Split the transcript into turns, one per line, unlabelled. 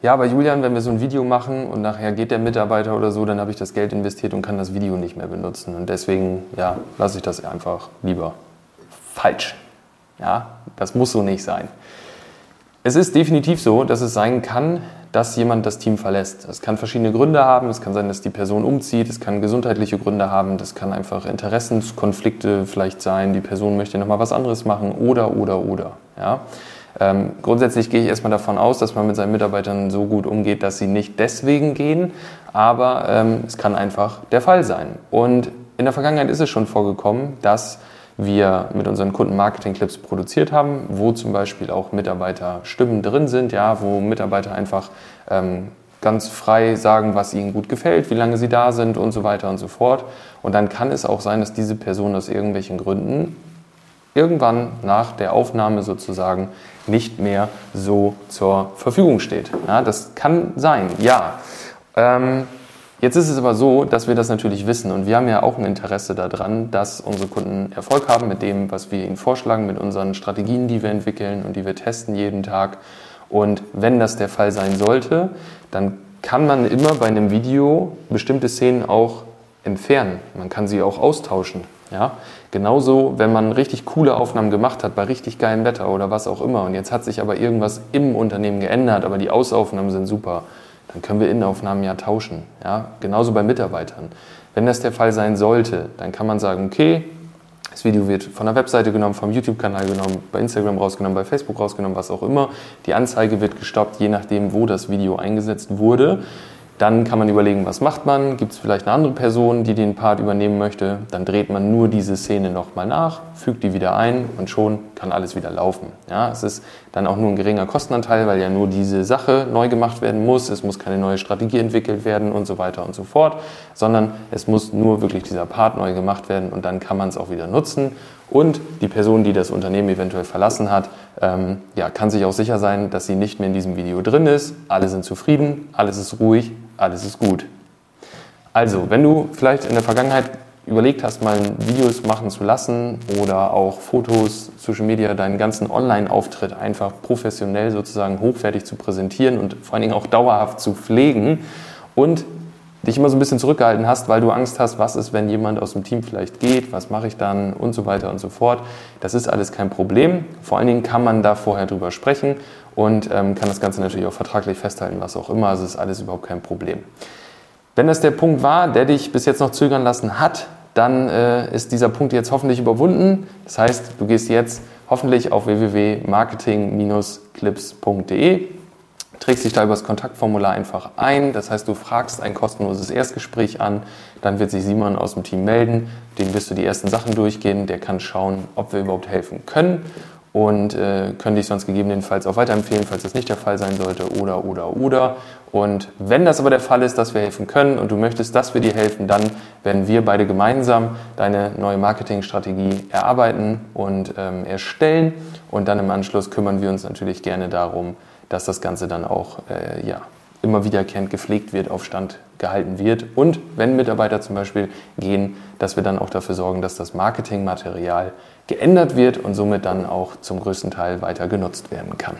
ja, aber Julian, wenn wir so ein Video machen und nachher geht der Mitarbeiter oder so, dann habe ich das Geld investiert und kann das Video nicht mehr benutzen. Und deswegen, ja, lasse ich das einfach lieber. Falsch. Ja, das muss so nicht sein. Es ist definitiv so, dass es sein kann, dass jemand das Team verlässt. Es kann verschiedene Gründe haben. Es kann sein, dass die Person umzieht. Es kann gesundheitliche Gründe haben. Das kann einfach Interessenskonflikte vielleicht sein. Die Person möchte nochmal was anderes machen oder, oder, oder. Ja? Ähm, grundsätzlich gehe ich erstmal davon aus, dass man mit seinen Mitarbeitern so gut umgeht, dass sie nicht deswegen gehen, aber ähm, es kann einfach der Fall sein. Und in der Vergangenheit ist es schon vorgekommen, dass wir mit unseren Kunden Marketing-Clips produziert haben, wo zum Beispiel auch Mitarbeiterstimmen drin sind, ja, wo Mitarbeiter einfach ähm, ganz frei sagen, was ihnen gut gefällt, wie lange sie da sind und so weiter und so fort. Und dann kann es auch sein, dass diese Person aus irgendwelchen Gründen irgendwann nach der Aufnahme sozusagen nicht mehr so zur Verfügung steht. Ja, das kann sein, ja. Ähm, jetzt ist es aber so, dass wir das natürlich wissen und wir haben ja auch ein Interesse daran, dass unsere Kunden Erfolg haben mit dem, was wir ihnen vorschlagen, mit unseren Strategien, die wir entwickeln und die wir testen jeden Tag. Und wenn das der Fall sein sollte, dann kann man immer bei einem Video bestimmte Szenen auch entfernen. Man kann sie auch austauschen. Ja? Genauso, wenn man richtig coole Aufnahmen gemacht hat, bei richtig geilem Wetter oder was auch immer, und jetzt hat sich aber irgendwas im Unternehmen geändert, aber die Ausaufnahmen sind super, dann können wir Innenaufnahmen ja tauschen. Ja? Genauso bei Mitarbeitern. Wenn das der Fall sein sollte, dann kann man sagen, okay, das Video wird von der Webseite genommen, vom YouTube-Kanal genommen, bei Instagram rausgenommen, bei Facebook rausgenommen, was auch immer. Die Anzeige wird gestoppt, je nachdem, wo das Video eingesetzt wurde. Dann kann man überlegen, was macht man? Gibt es vielleicht eine andere Person, die den Part übernehmen möchte? Dann dreht man nur diese Szene nochmal nach, fügt die wieder ein und schon kann alles wieder laufen. Ja, es ist dann auch nur ein geringer Kostenanteil, weil ja nur diese Sache neu gemacht werden muss. Es muss keine neue Strategie entwickelt werden und so weiter und so fort, sondern es muss nur wirklich dieser Part neu gemacht werden und dann kann man es auch wieder nutzen. Und die Person, die das Unternehmen eventuell verlassen hat, ähm, ja, kann sich auch sicher sein, dass sie nicht mehr in diesem Video drin ist. Alle sind zufrieden, alles ist ruhig, alles ist gut. Also, wenn du vielleicht in der Vergangenheit überlegt hast, mal Videos machen zu lassen oder auch Fotos, Social Media, deinen ganzen Online-Auftritt einfach professionell sozusagen hochwertig zu präsentieren und vor allen Dingen auch dauerhaft zu pflegen und dich immer so ein bisschen zurückgehalten hast, weil du Angst hast, was ist, wenn jemand aus dem Team vielleicht geht, was mache ich dann und so weiter und so fort. Das ist alles kein Problem. Vor allen Dingen kann man da vorher drüber sprechen und ähm, kann das Ganze natürlich auch vertraglich festhalten, was auch immer. Also ist alles überhaupt kein Problem. Wenn das der Punkt war, der dich bis jetzt noch zögern lassen hat, dann äh, ist dieser Punkt jetzt hoffentlich überwunden. Das heißt, du gehst jetzt hoffentlich auf www.marketing-clips.de, trägst dich da über das Kontaktformular einfach ein. Das heißt, du fragst ein kostenloses Erstgespräch an, dann wird sich Simon aus dem Team melden, dem wirst du die ersten Sachen durchgehen, der kann schauen, ob wir überhaupt helfen können und äh, können dich sonst gegebenenfalls auch weiterempfehlen, falls das nicht der Fall sein sollte oder, oder, oder. Und wenn das aber der Fall ist, dass wir helfen können und du möchtest, dass wir dir helfen, dann werden wir beide gemeinsam deine neue Marketingstrategie erarbeiten und ähm, erstellen und dann im Anschluss kümmern wir uns natürlich gerne darum, dass das Ganze dann auch äh, ja, immer wiederkehrend gepflegt wird, auf Stand gehalten wird. Und wenn Mitarbeiter zum Beispiel gehen, dass wir dann auch dafür sorgen, dass das Marketingmaterial geändert wird und somit dann auch zum größten Teil weiter genutzt werden kann.